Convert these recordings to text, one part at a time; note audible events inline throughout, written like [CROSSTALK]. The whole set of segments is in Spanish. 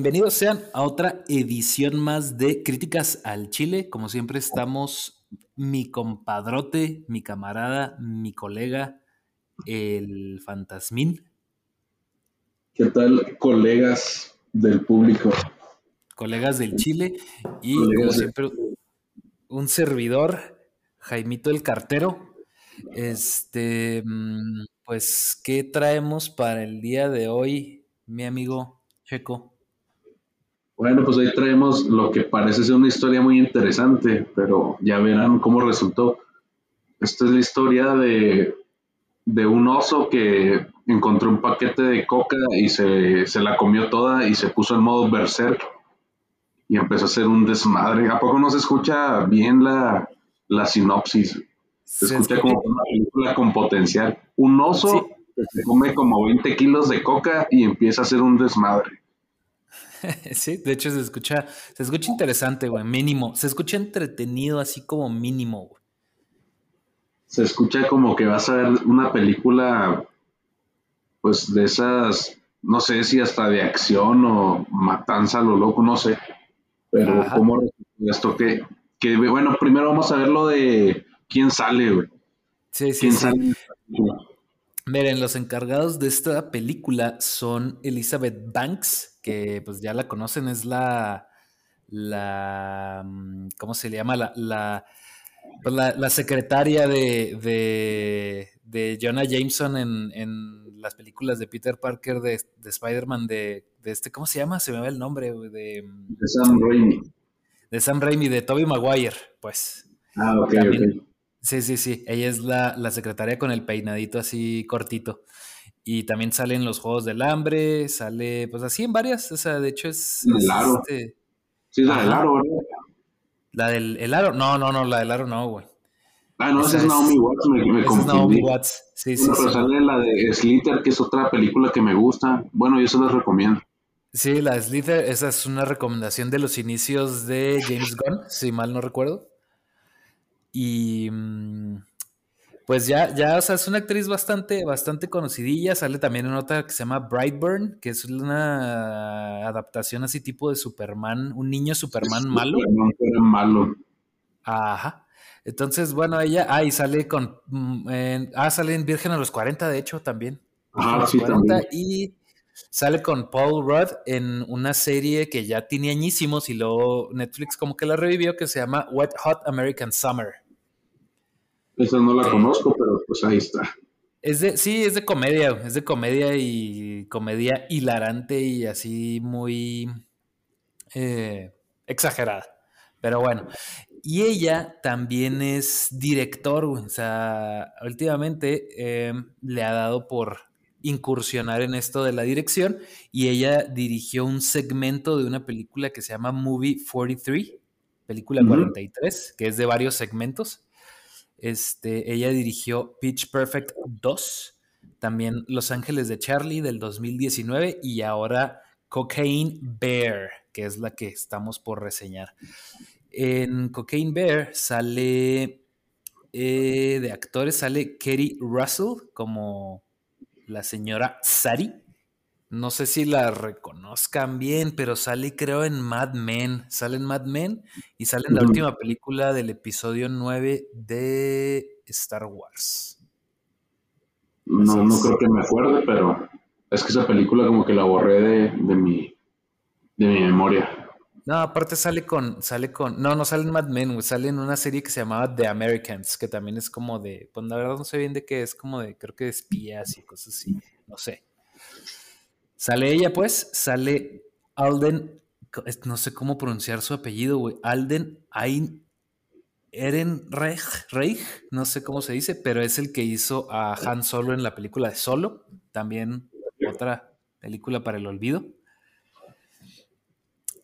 Bienvenidos sean a otra edición más de Críticas al Chile. Como siempre estamos mi compadrote, mi camarada, mi colega, el Fantasmín. ¿Qué tal, colegas del público? Colegas del Chile y como siempre un servidor, Jaimito el Cartero. Este, mm, pues, ¿qué traemos para el día de hoy, mi amigo Checo? Bueno, pues ahí traemos lo que parece ser una historia muy interesante, pero ya verán cómo resultó. Esta es la historia de, un oso que encontró un paquete de coca y se, la comió toda y se puso en modo berserk y empezó a hacer un desmadre. ¿A poco no se escucha bien la, sinopsis? Se, escucha como una película con potencial. Un oso que se come como 20 kilos de coca y empieza a hacer un desmadre. [LAUGHS] Sí, de hecho se escucha, se escucha interesante, güey, mínimo. Se escucha entretenido así como mínimo, güey. Se escucha como que vas a ver una película, pues de esas, no sé si hasta de acción o matanza a lo loco, no sé. Pero cómo esto que, que, bueno, primero vamos a ver lo de quién sale, güey. Sí, sí, sí. Miren, los encargados de esta película son Elizabeth Banks, que pues ya la conocen, es la, la mm, ¿cómo se le llama? La, pues, la, la, secretaria de, de, de, Jonah Jameson en, en, las películas de Peter Parker de, de Spider-Man, de, de, este, ¿cómo se llama? Se me va el nombre, de, de Sam Raimi. De Sam Raimi, de Tobey Maguire, pues. Ah, ok, ok. Sí, sí, sí. Ella es la, la secretaria con el peinadito así cortito. Y también sale en los Juegos del Hambre, sale pues así en varias, o sea, de hecho es... El aro. Este... Sí, la del aro, ¿verdad? La del el aro, no, no, no, la del aro no, güey. Ah, no, esa, es Naomi Watts, me, me confundí. Es Naomi Watts, sí, sí. Pero sale la de Slither, que es otra película que me gusta. Bueno, yo se las recomiendo. Sí, la de Slither, esa es una recomendación de los inicios de James Gunn, si mal no recuerdo. Y... Mm, pues ya, ya, o sea, es una actriz bastante, bastante conocidilla. Sale también en otra que se llama Brightburn, que es una adaptación así tipo de Superman, un niño Superman malo. Superman malo. Ajá. Entonces, bueno, ella, ah, y sale con, mm, ah, sale en Virgen a los 40, de hecho, también. Ah, sí, también. Y sale con Paul Rudd en una serie que ya tiene añísimos y luego Netflix como que la revivió, que se llama Wet Hot American Summer. Esa no la conozco, pero pues ahí está. Es de, sí, es de comedia, es de comedia y comedia hilarante y así muy eh, exagerada. Pero bueno, y ella también es director, o sea, últimamente eh, le ha dado por incursionar en esto de la dirección y ella dirigió un segmento de una película que se llama Movie 43, película 43, que es de varios segmentos. Este, ella dirigió Pitch Perfect 2, también Los Ángeles de Charlie del 2019 y ahora Cocaine Bear, que es la que estamos por reseñar. En Cocaine Bear sale eh, de actores, sale Kerry Russell como la señora Sari. No sé si la reconozcan bien, pero sale creo en Mad Men. Sale en Mad Men y sale en la última película del episodio 9 de Star Wars. No, no creo que me acuerde, pero es que esa película como que la borré de, mi, de mi memoria. No, aparte sale con, sale con, no, no sale en Mad Men, sale en una serie que se llamaba The Americans, que también es como de, pues la verdad no sé bien de qué es, como de, creo que de espías y cosas así, no sé. Sale ella, pues, sale Alden, no sé cómo pronunciar su apellido, güey. Alden Ain Ehrenreich, no sé cómo se dice, pero es el que hizo a Han Solo en la película de Solo, también otra película para el olvido.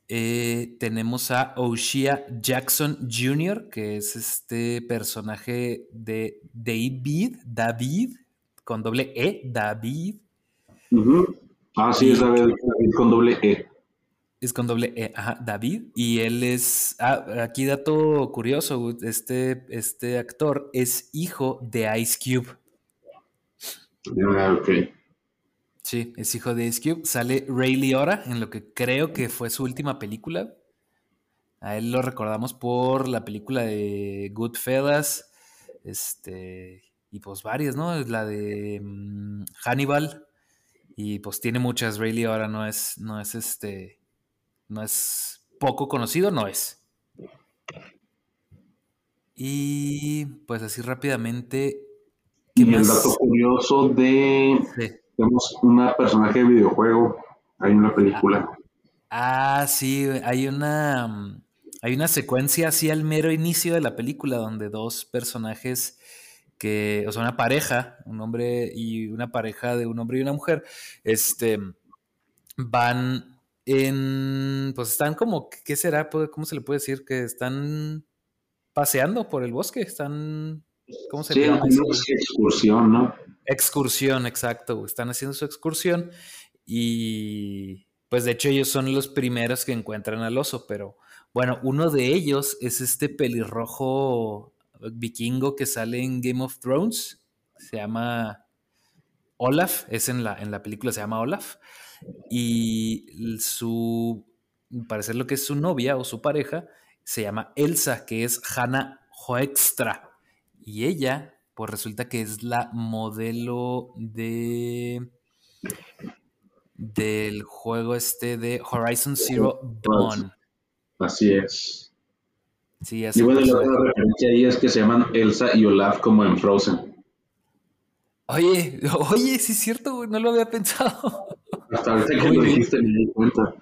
Eh, tenemos a O'Shea Jackson Jr., que es este personaje de David, David, con doble E, David. Ah, sí, es David, con doble E. Es con doble E, ajá, David. Y él es, ah, aquí dato curioso, este, este actor es hijo de Ice Cube. Ah, ok. Sí, es hijo de Ice Cube. Sale Ray Liotta en lo que creo que fue su última película. A él lo recordamos por la película de Goodfellas. Este. Y pues varias, ¿no? La de mm, Hannibal. Y pues tiene muchas. Ray Liotta no es. No es este. No es poco conocido, no es. Y pues así rápidamente. Y el dato curioso de. Tenemos una personaje de videojuego. Hay una película. Ah, sí, hay una. Hay una secuencia así al mero inicio de la película donde dos personajes que, o sea, una pareja, un hombre y una pareja de un hombre y una mujer, este, van en, pues están como, ¿qué será? ¿Cómo se le puede decir? Que están paseando por el bosque, están, ¿cómo se llama? Sí, excursión, ¿no? Excursión, exacto, están haciendo su excursión y pues de hecho ellos son los primeros que encuentran al oso, pero bueno, uno de ellos es este pelirrojo vikingo que sale en Game of Thrones, se llama Olaf, es en la, en la película se llama Olaf, y su, parecer lo que es su novia o su pareja, se llama Elsa, que es Hannah Hoekstra. Y ella, pues resulta que es la modelo de del juego este de Horizon Zero Dawn. Así es. Sí, y bueno, la otra referencia ahí es que se llaman Elsa y Olaf como en Frozen. Oye, [LAUGHS] oye, sí es cierto, no lo había pensado. [LAUGHS] Hasta ahorita que lo dijiste me di cuenta.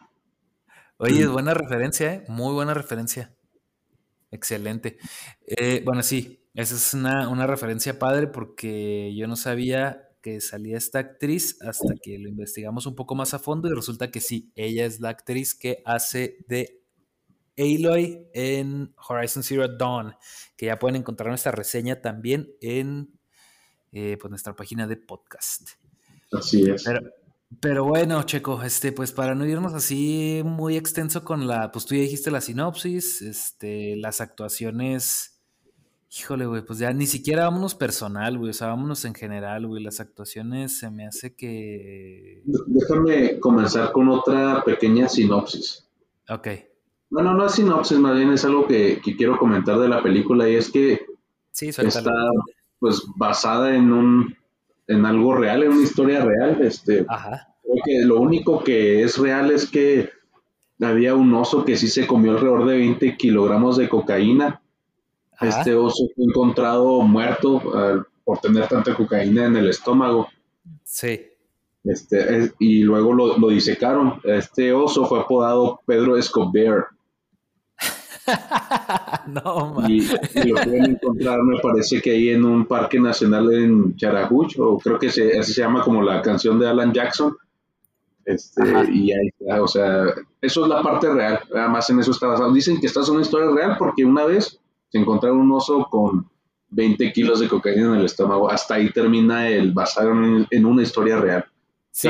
Oye, es buena referencia, ¿eh? Muy buena referencia. Excelente. Eh, bueno, sí, esa es una, una, referencia padre porque yo no sabía que salía esta actriz hasta que lo investigamos un poco más a fondo y resulta que sí, ella es la actriz que hace de Aloy en Horizon Zero Dawn, que ya pueden encontrar nuestra reseña también en eh, pues, nuestra página de podcast. Así es. Pero bueno, Checo, este, pues para no irnos así muy extenso con la, pues tú ya dijiste la sinopsis, este, las actuaciones, híjole, güey, pues ya ni siquiera vámonos personal, güey, o sea, vámonos en general, güey, las actuaciones se me hace que... Déjame comenzar con otra pequeña sinopsis. Ok. Bueno, no es sinopsis, más bien es algo que, quiero comentar de la película y es que sí, está pues basada en un en algo real, en una historia real. Este, Ajá. Creo que lo único que es real es que había un oso que sí se comió alrededor de 20 kilogramos de cocaína. Este oso fue encontrado muerto por tener tanta cocaína en el estómago. Sí. Este, y luego lo, lo, disecaron. Este oso fue apodado Pedro Escobar. [LAUGHS] no, y, lo pueden encontrar, me parece que ahí en un parque nacional en Charajuch, o creo que se, así se llama como la canción de Alan Jackson. Este, y ahí o sea, eso es la parte real, además en eso está basado. Dicen que esta es una historia real porque una vez se encontraron un oso con 20 kilos de cocaína en el estómago, hasta ahí termina el basado en, una historia real. Sí,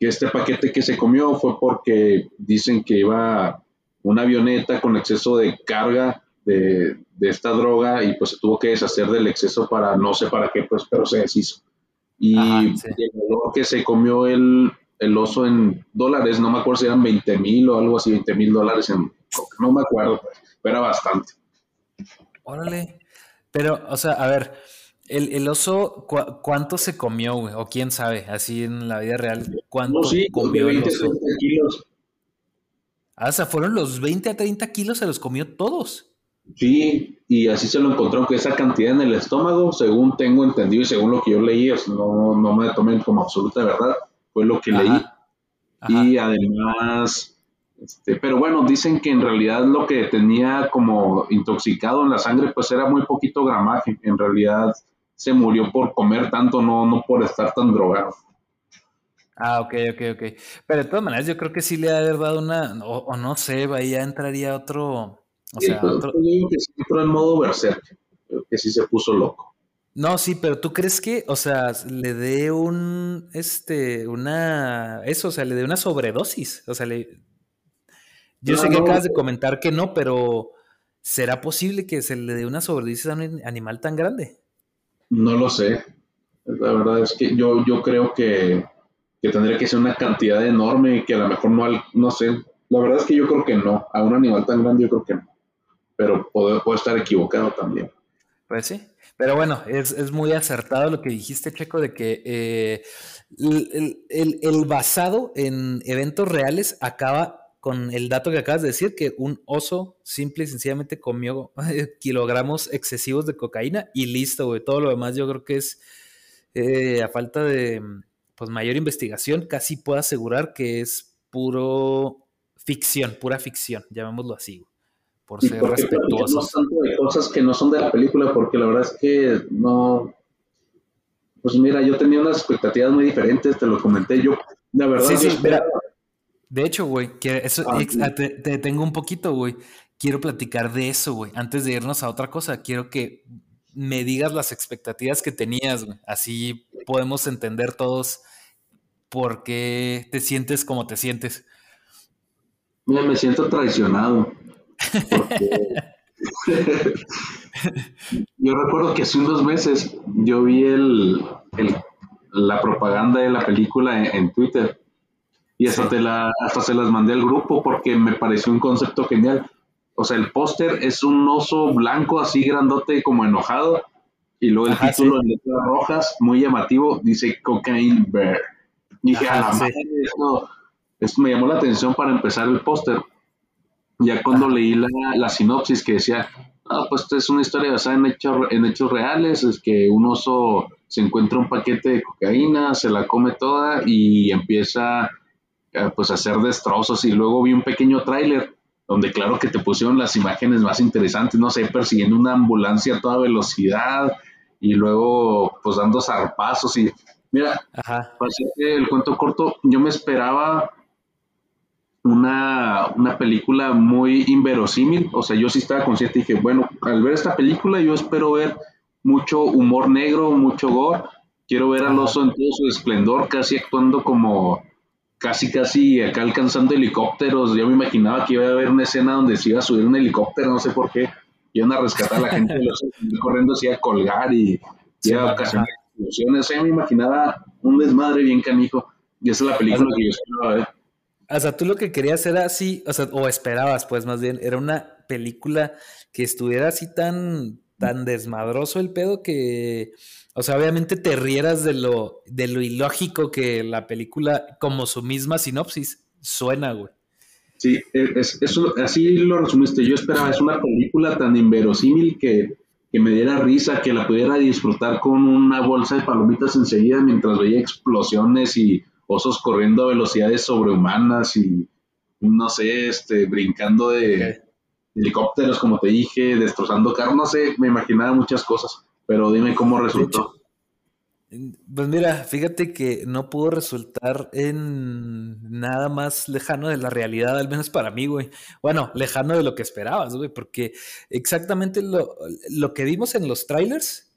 que este paquete que se comió fue porque dicen que iba una avioneta con exceso de carga de, esta droga y pues se tuvo que deshacer del exceso para no sé para qué, pues, pero se deshizo. Y el valor que se comió el, oso en dólares, no me acuerdo si eran 20 mil o algo así, 20 mil dólares, en, no me acuerdo, pues, pero era bastante. Órale. Pero, o sea, a ver, el, oso, ¿cuánto se comió, güey? O quién sabe, así en la vida real, ¿cuánto comió el oso? Kilos. Ah, o sea, fueron los 20 a 30 kilos, se los comió todos. Sí, y así se lo encontró con esa cantidad en el estómago, según tengo entendido y según lo que yo leí, no, no me tomen como absoluta verdad, fue lo que leí. Y además, este, pero bueno, dicen que en realidad lo que tenía como intoxicado en la sangre, pues era muy poquito gramaje. En realidad se murió por comer tanto, no, no por estar tan drogado. Ah, ok, ok, ok. Pero de todas maneras, yo creo que sí le ha dado una, o, no sé, ahí ya entraría otro. O sea, pues, otro... Yo digo que sí entró en modo berserk, que sí se puso loco. No, sí, pero tú crees que, o sea, le dé un, este, una, eso, o sea, le dé una sobredosis, o sea, le... Yo sé que acabas de comentar que no, pero ¿será posible que se le dé una sobredosis a un animal tan grande? No lo sé. La verdad es que yo, yo creo que, que tendría que ser una cantidad enorme que a lo mejor no, no sé. La verdad es que yo creo que no. A un animal tan grande yo creo que no. Pero puedo, estar equivocado también. Pues sí. Pero bueno, es, es, muy acertado lo que dijiste, Checo, de que eh, el, el, el, basado en eventos reales acaba con el dato que acabas de decir, que un oso simple y sencillamente comió [LAUGHS] kilogramos excesivos de cocaína y listo, güey. Todo lo demás yo creo que es, eh, a falta de pues, mayor investigación, casi puedo asegurar que es puro ficción, pura ficción, llamémoslo así, güey, por ser respetuosos. tanto de cosas que no son de la película, porque la verdad es que no... Pues mira, yo tenía unas expectativas muy diferentes, te lo comenté yo. La verdad, sí, sí, de hecho, güey, eso, ah, ah, te, te, tengo un poquito, güey. Quiero platicar de eso, güey. Antes de irnos a otra cosa, quiero que me digas las expectativas que tenías, güey. Así podemos entender todos por qué te sientes como te sientes. Mira, me siento traicionado. [LAUGHS] yo recuerdo que hace unos meses yo vi el, la propaganda de la película en Twitter y hasta, te la, hasta se las mandé al grupo porque me pareció un concepto genial. O sea, el póster es un oso blanco así grandote como enojado y luego el título en letras rojas, muy llamativo, dice Cocaine Bear. Y dije, a la madre, esto, esto, me llamó la atención para empezar el póster. Ya cuando leí la, la, sinopsis que decía, ah, pues esto es una historia basada en hechos, en hechos reales, es que un oso se encuentra un paquete de cocaína, se la come toda y empieza eh, pues hacer destrozos y luego vi un pequeño tráiler donde claro que te pusieron las imágenes más interesantes, no sé, persiguiendo una ambulancia a toda velocidad y luego pues dando zarpazos y mira, el cuento corto, yo me esperaba una, una, película muy inverosímil, o sea, yo sí estaba consciente y dije, bueno, al ver esta película yo espero ver mucho humor negro, mucho gore, quiero ver al oso en todo su esplendor, casi actuando como casi, casi acá alcanzando helicópteros. Yo me imaginaba que iba a haber una escena donde se iba a subir un helicóptero, no sé por qué. Iban a rescatar a la gente de los [LAUGHS] corriendo, iba a colgar y a ocasionar explosiones. O sea, me imaginaba un desmadre bien canijo. Y esa es la película que yo esperaba ver. O sea, tú lo que querías era así, o sea, o esperabas, pues más bien, era una película que estuviera así tan, tan desmadroso el pedo que o sea, obviamente te rieras de lo, de lo ilógico que la película, como su misma sinopsis, suena, güey. Sí, es, eso, así lo resumiste. Yo esperaba, es una película tan inverosímil que, que me diera risa, que la pudiera disfrutar con una bolsa de palomitas enseguida mientras veía explosiones y osos corriendo a velocidades sobrehumanas y, no sé, este, brincando de helicópteros, como te dije, destrozando carros, no sé, me imaginaba muchas cosas. Pero dime cómo resultó. Pues mira, fíjate que no pudo resultar en nada más lejano de la realidad, al menos para mí, güey. Bueno, lejano de lo que esperabas, güey, porque exactamente lo, lo que vimos en los trailers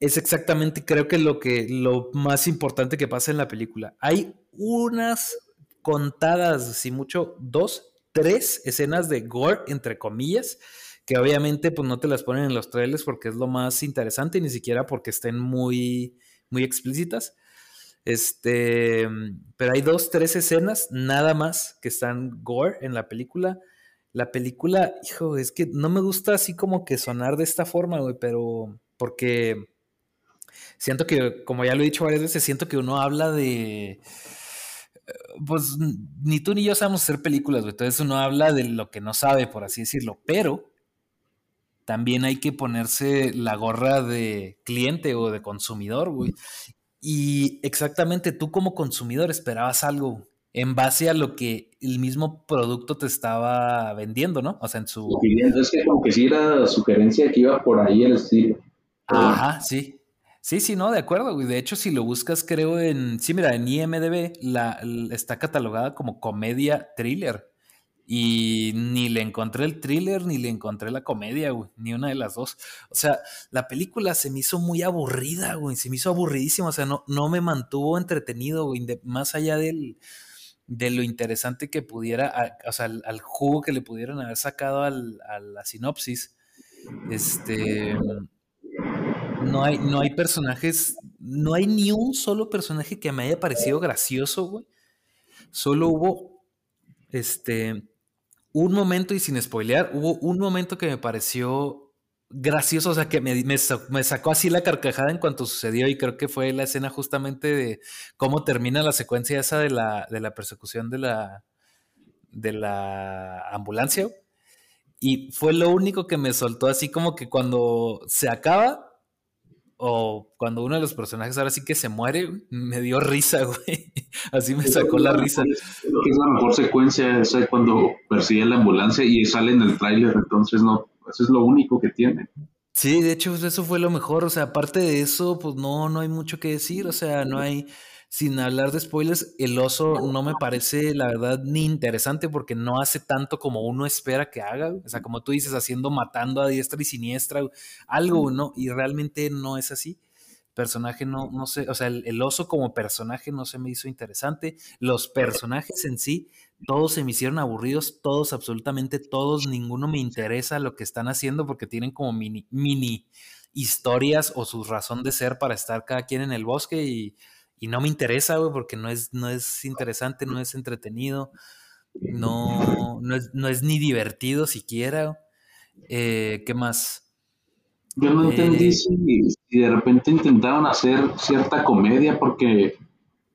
es exactamente, creo que lo que lo más importante que pasa en la película. Hay unas contadas, si mucho, dos, tres escenas de gore, entre comillas, que obviamente pues no te las ponen en los trailers porque es lo más interesante ni siquiera porque estén muy, muy explícitas. Este, pero hay dos, tres escenas nada más que están gore en la película. La película, hijo, es que no me gusta así como que sonar de esta forma, güey, pero porque siento que, como ya lo he dicho varias veces, siento que uno habla de pues ni tú ni yo sabemos hacer películas, güey. Entonces uno habla de lo que no sabe, por así decirlo. Pero también hay que ponerse la gorra de cliente o de consumidor, güey. Y exactamente tú como consumidor esperabas algo en base a lo que el mismo producto te estaba vendiendo, ¿no? O sea, en su... Es que como que sí era sugerencia que iba por ahí el estilo. Ajá, sí. Sí, sí, no, de acuerdo, güey. De hecho, si lo buscas, creo en... Sí, mira, en IMDB la, está catalogada como comedia thriller. Y ni le encontré el thriller, ni le encontré la comedia, güey. Ni una de las dos. O sea, la película se me hizo muy aburrida, güey. Se me hizo aburridísima. O sea, no, no me mantuvo entretenido, güey. más allá del, de lo interesante que pudiera, o sea, al, jugo que le pudieran haber sacado al, a la sinopsis. Este. No hay, no hay personajes no hay ni un solo personaje que me haya parecido gracioso, güey. Solo hubo, este, un momento, y sin spoilear, hubo un momento que me pareció gracioso, o sea, que me, me, sacó así la carcajada en cuanto sucedió y creo que fue la escena justamente de cómo termina la secuencia esa de la, de la persecución de la, de la ambulancia. Y fue lo único que me soltó así como que cuando se acaba, o cuando uno de los personajes ahora sí que se muere, me dio risa, [LAUGHS] güey. Así me sacó la risa. Es la mejor secuencia, es cuando persigue la ambulancia y sale en el tráiler, entonces no, eso es lo único que tiene. Sí, de hecho, eso fue lo mejor. O sea, aparte de eso, pues no, no hay mucho que decir. O sea, no hay, sin hablar de spoilers, el oso no me parece, la verdad, ni interesante porque no hace tanto como uno espera que haga. O sea, como tú dices, haciendo, matando a diestra y siniestra, algo, ¿no? Y realmente no es así personaje no, no sé, o sea, el, oso como personaje no se me hizo interesante. Los personajes en sí, todos se me hicieron aburridos, todos, absolutamente todos, ninguno me interesa lo que están haciendo porque tienen como mini, mini historias o su razón de ser para estar cada quien en el bosque y, no me interesa, güey, porque no es, no es interesante, no es entretenido, no, no, es, no es ni divertido siquiera. Eh, ¿Qué más? Yo no entendí eh, si, de repente intentaban hacer cierta comedia porque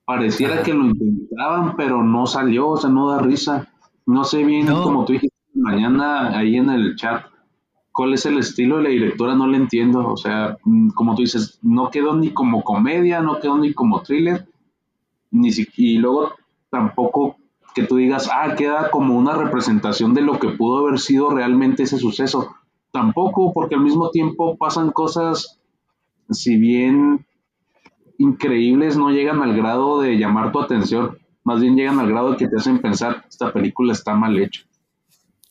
pareciera que lo intentaban, pero no salió, o sea, no da risa. No sé bien, como tú dijiste mañana ahí en el chat, cuál es el estilo de la directora, no le entiendo. O sea, mm, como tú dices, no quedó ni como comedia, no quedó ni como thriller, ni si, y luego tampoco que tú digas, ah, queda como una representación de lo que pudo haber sido realmente ese suceso tampoco, porque al mismo tiempo pasan cosas, si bien increíbles, no llegan al grado de llamar tu atención, más bien llegan al grado de que te hacen pensar, esta película está mal hecha.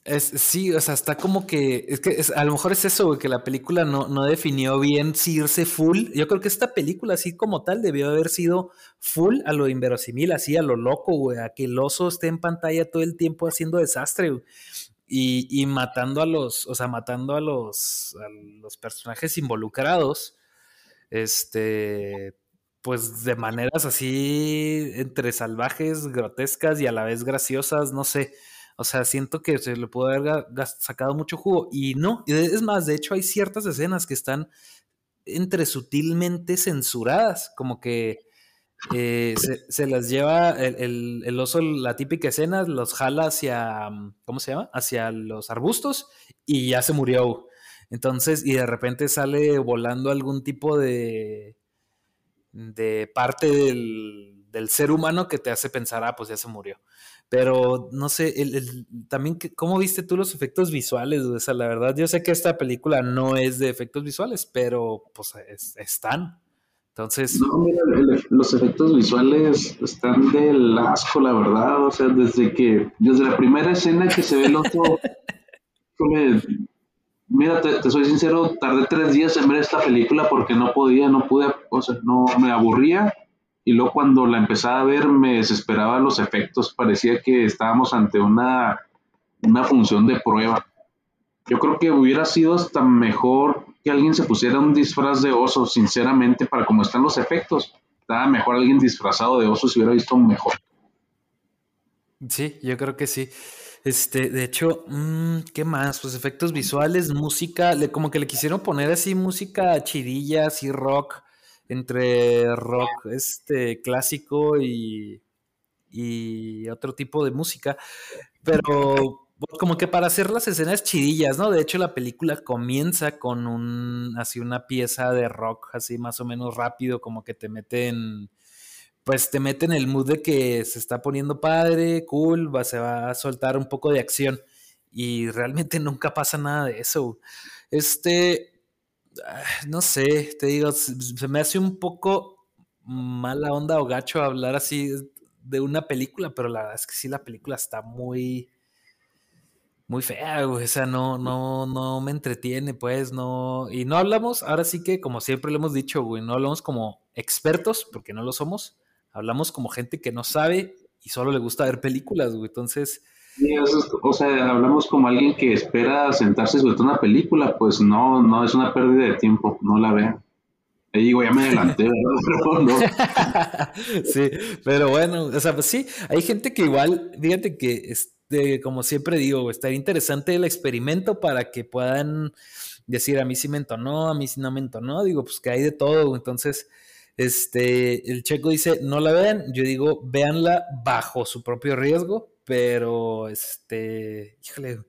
Es, sí, o sea, está como que, es que a lo mejor es eso, güey, que la película no, no definió bien si irse full. Yo creo que esta película, así como tal, debió haber sido full a lo inverosímil, así a lo loco, güey, a que el oso esté en pantalla todo el tiempo haciendo desastre, güey. Y, matando a los, o sea, matando a los, los personajes involucrados, este, pues de maneras así entre salvajes, grotescas y a la vez graciosas, no sé. O sea, siento que se le pudo haber sacado mucho jugo. Y no, es más, de hecho hay ciertas escenas que están entre sutilmente censuradas, como que eh, se, las lleva el, oso, la típica escena, los jala hacia, mm, ¿cómo se llama? Hacia los arbustos y ya se murió. Entonces, y de repente sale volando algún tipo de, de parte del, del ser humano que te hace pensar, ah, pues ya se murió. Pero no sé, el, también, ¿cómo viste tú los efectos visuales? O sea, la verdad, yo sé que esta película no es de efectos visuales, pero pues están. Entonces. No, mira, los efectos visuales están del asco, la verdad. O sea, desde que. Desde la primera escena que se ve el otro. [LAUGHS] mira, te, soy sincero, tardé tres días en ver esta película porque no podía, no pude, o sea, no me aburría. Y luego cuando la empezaba a ver me desesperaba los efectos. Parecía que estábamos ante una, una función de prueba. Yo creo que hubiera sido hasta mejor que alguien se pusiera un disfraz de oso, sinceramente, para cómo están los efectos. Estaba mejor alguien disfrazado de oso si hubiera visto mejor. Sí, yo creo que sí. Este, de hecho, mm, ¿qué más? Pues efectos visuales, música, como que le quisieron poner así música chidilla, así rock, entre rock este clásico y, y otro tipo de música. Pero como que para hacer las escenas chidillas, ¿no? De hecho, la película comienza con un, así una pieza de rock, así más o menos rápido, como que te meten, pues te meten el mood de que se está poniendo padre, cool, va, se va a soltar un poco de acción. Y realmente nunca pasa nada de eso. Este, no sé, te digo, se me hace un poco mala onda o gacho hablar así de una película, pero la verdad es que sí, la película está muy muy fea, güey. O sea, no, no, no me entretiene, pues, no. Y no hablamos, ahora sí que, como siempre lo hemos dicho, güey, no hablamos como expertos, porque no lo somos. Hablamos como gente que no sabe y solo le gusta ver películas, güey. Entonces. O sea, hablamos como alguien que espera sentarse sobre una película, pues no, no es una pérdida de tiempo, no la vean. Ahí digo, ya me adelanté, ¿verdad? [LAUGHS] [LAUGHS] sí, pero bueno, o sea, pues sí, hay gente que igual, fíjate que, este, como siempre digo, estaría interesante el experimento para que puedan decir, a mí sí me entonó, a mí sí no me entonó, digo, pues que hay de todo, entonces, este, el checo dice, no la vean, yo digo, véanla bajo su propio riesgo, pero, este, híjole,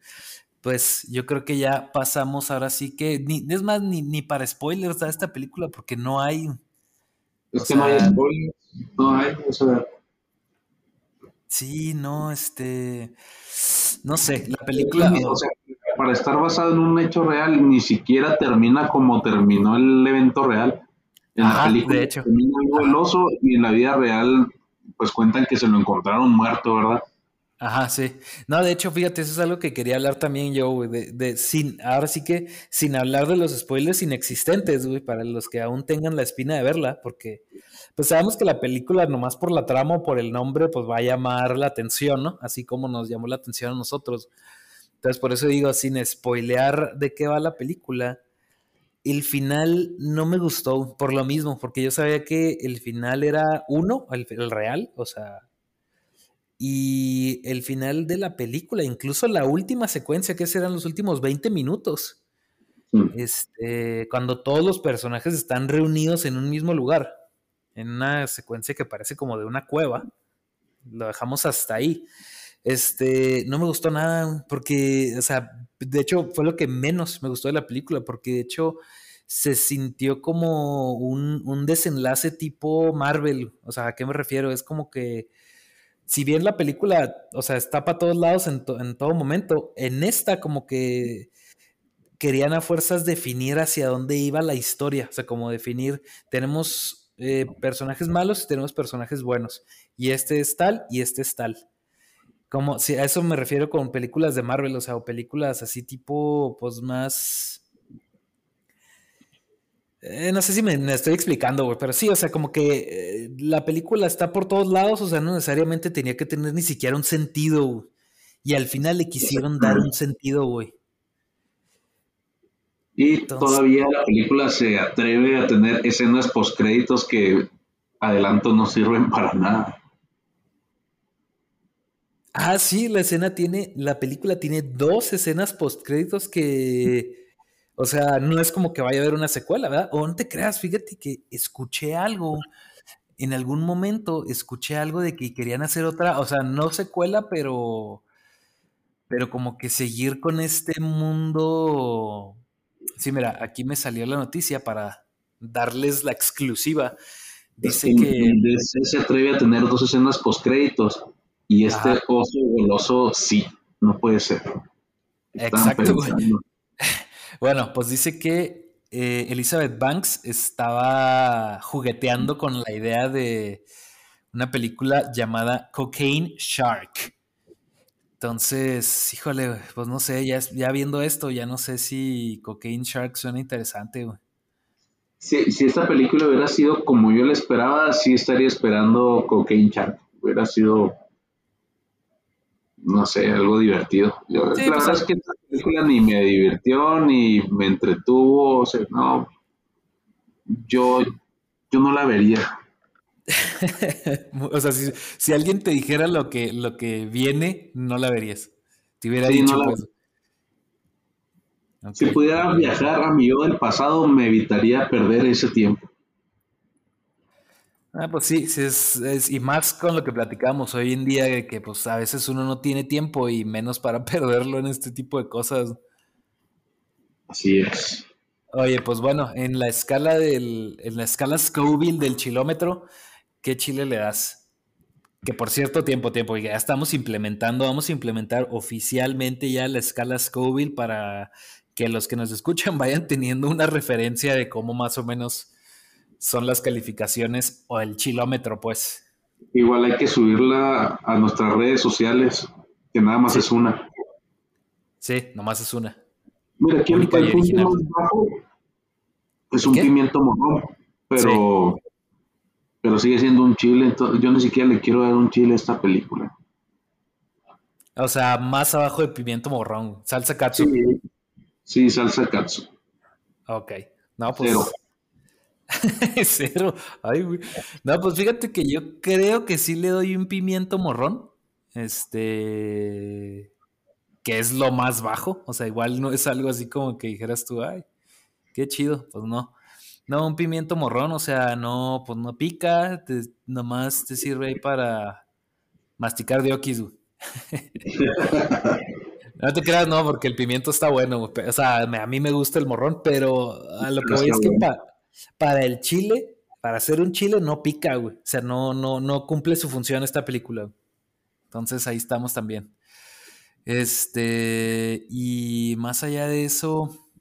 pues yo creo que ya pasamos ahora sí que, ni, es más, ni, ni para spoilers a esta película, porque no hay. Es que no hay spoilers, no hay, o sea. Sí, no, este. No sé, la película. O sea, para estar basado en un hecho real, ni siquiera termina como terminó el evento real. En la película de hecho. termina el oso y en la vida real, pues cuentan que se lo encontraron muerto, ¿verdad? Ajá, sí. No, de hecho, fíjate, eso es algo que quería hablar también yo, güey, de, sin, ahora sí que sin hablar de los spoilers inexistentes, güey, para los que aún tengan la espina de verla, porque pues sabemos que la película, nomás por la trama o por el nombre, pues va a llamar la atención, ¿no? Así como nos llamó la atención a nosotros. Entonces, por eso digo, sin spoilear de qué va la película, el final no me gustó por lo mismo, porque yo sabía que el final era uno, el real, o sea, y el final de la película, incluso la última secuencia, que serán los últimos 20 minutos, mm. este, cuando todos los personajes están reunidos en un mismo lugar, en una secuencia que parece como de una cueva, lo dejamos hasta ahí. Este, no me gustó nada, porque, o sea, de hecho fue lo que menos me gustó de la película, porque de hecho se sintió como un, un desenlace tipo Marvel, o sea, ¿a qué me refiero? Es como que si bien la película, o sea, está para todos lados en, todo momento, en esta como que querían a fuerzas definir hacia dónde iba la historia, o sea, como definir, tenemos eh, personajes malos y tenemos personajes buenos, y este es tal y este es tal. Como, si a eso me refiero con películas de Marvel, o sea, o películas así tipo, pues más eh, no sé si me, estoy explicando, güey, pero sí, o sea, como que eh, la película está por todos lados, o sea, no necesariamente tenía que tener ni siquiera un sentido, Y al final le quisieron dar un sentido, güey. Y todavía la película se atreve a tener escenas postcréditos que adelanto no sirven para nada. Ah, sí, la escena tiene, la película tiene dos escenas postcréditos que o sea, no es como que vaya a haber una secuela, ¿verdad? O no te creas, fíjate que escuché algo, en algún momento escuché algo de que querían hacer otra, o sea, no secuela, pero, pero como que seguir con este mundo. Sí, mira, aquí me salió la noticia para darles la exclusiva. Dice que. se atreve a tener dos escenas postcréditos y este oso goloso sí, no puede ser. Exacto. [LAUGHS] Bueno, pues dice que eh, Elizabeth Banks estaba jugueteando con la idea de una película llamada Cocaine Shark. Entonces, híjole, pues no sé, ya, ya viendo esto, ya no sé si Cocaine Shark suena interesante, güey. Si, si esta película hubiera sido como yo la esperaba, sí estaría esperando Cocaine Shark. Hubiera sido no sé, algo divertido. la pues, verdad es que película ni me divirtió, ni me entretuvo, o sea, no, yo, yo no la vería. [LAUGHS] o sea, si, alguien te dijera lo que, lo que viene, no la verías. Te hubiera dicho, pues. Si pudiera viajar a mi yo del pasado, me evitaría perder ese tiempo. Ah, pues sí, sí es, y más con lo que platicamos hoy en día, que pues a veces uno no tiene tiempo y menos para [LAUGHS] perderlo en este tipo de cosas. Así es. Oye, pues bueno, en la escala del, en la escala Scoville del chilómetro, ¿qué chile le das? Que por cierto, tiempo, tiempo, ya estamos implementando, vamos a implementar oficialmente ya la escala Scoville para que los que nos escuchan [LAUGHS] vayan teniendo una referencia de cómo más o menos son las calificaciones o el chilómetro, pues. Igual hay que subirla a nuestras redes sociales, que nada más es una. Sí, nomás es una. Mira, aquí el punto más bajo es un pimiento morrón, pero, pero sigue siendo un chile, entonces yo ni siquiera le quiero dar un chile a esta película. O sea, más abajo de pimiento morrón, salsa katsu. Sí, salsa katsu. Ok, no, pues... Cero. [LAUGHS] Ay, güey. No, pues fíjate que yo creo que sí le doy un pimiento morrón. Este. Que es lo más bajo. O sea, igual no es algo así como que dijeras tú, ay, qué chido. Pues no. No, un pimiento morrón, o sea, no, pues no pica, nomás te sirve ahí para masticar de güey. [LAUGHS] No te creas, no, porque el pimiento está bueno. O sea, a mí me gusta el morrón, pero a lo que voy es que para el chile, para hacer un chile no pica, güey. O sea, no, no, no cumple su función esta película. Entonces ahí estamos también. Este, y más allá de eso,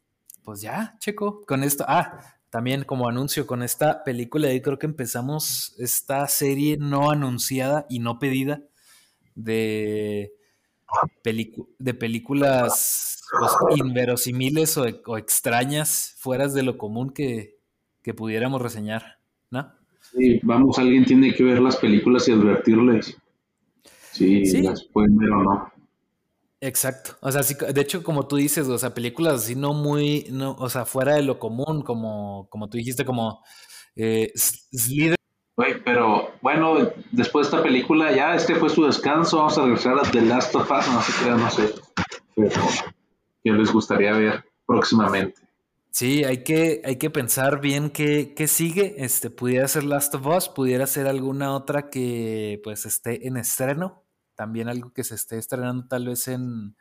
pues ya, checo, con esto. Ah, también como anuncio, con esta película, ahí creo que empezamos esta serie no anunciada y no pedida de de películas pues, inverosimiles o, extrañas, fuera de lo común que, pudiéramos reseñar, ¿no? Sí, vamos, alguien tiene que ver las películas y advertirles si las pueden ver o no. Exacto. O sea, de hecho, como tú dices, o sea, películas así no muy, no, o sea, fuera de lo común, como, como tú dijiste, como eh, Oye, pero bueno, después de esta película ya este fue su descanso, vamos a regresar a The Last of Us, no sé qué, no sé, pero que les gustaría ver próximamente. Sí, hay que, hay que pensar bien qué, qué, sigue. Este, pudiera ser Last of Us, pudiera ser alguna otra que pues esté en estreno. También algo que se esté estrenando tal vez en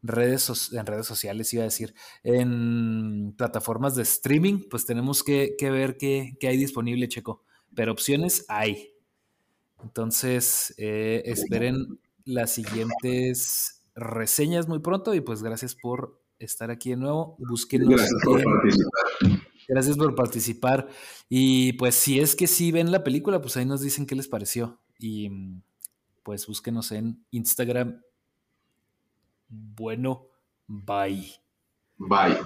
redes, en redes sociales, iba a decir, en plataformas de streaming, pues tenemos que, que ver qué, qué hay disponible, Checo pero opciones hay. Entonces, eh, esperen las siguientes reseñas muy pronto y pues gracias por estar aquí de nuevo. Búsquenos. Gracias por participar. Gracias por participar. Y pues si es que sí ven la película, pues ahí nos dicen qué les pareció. Y pues búsquenos en Instagram. Bueno, bye. Bye.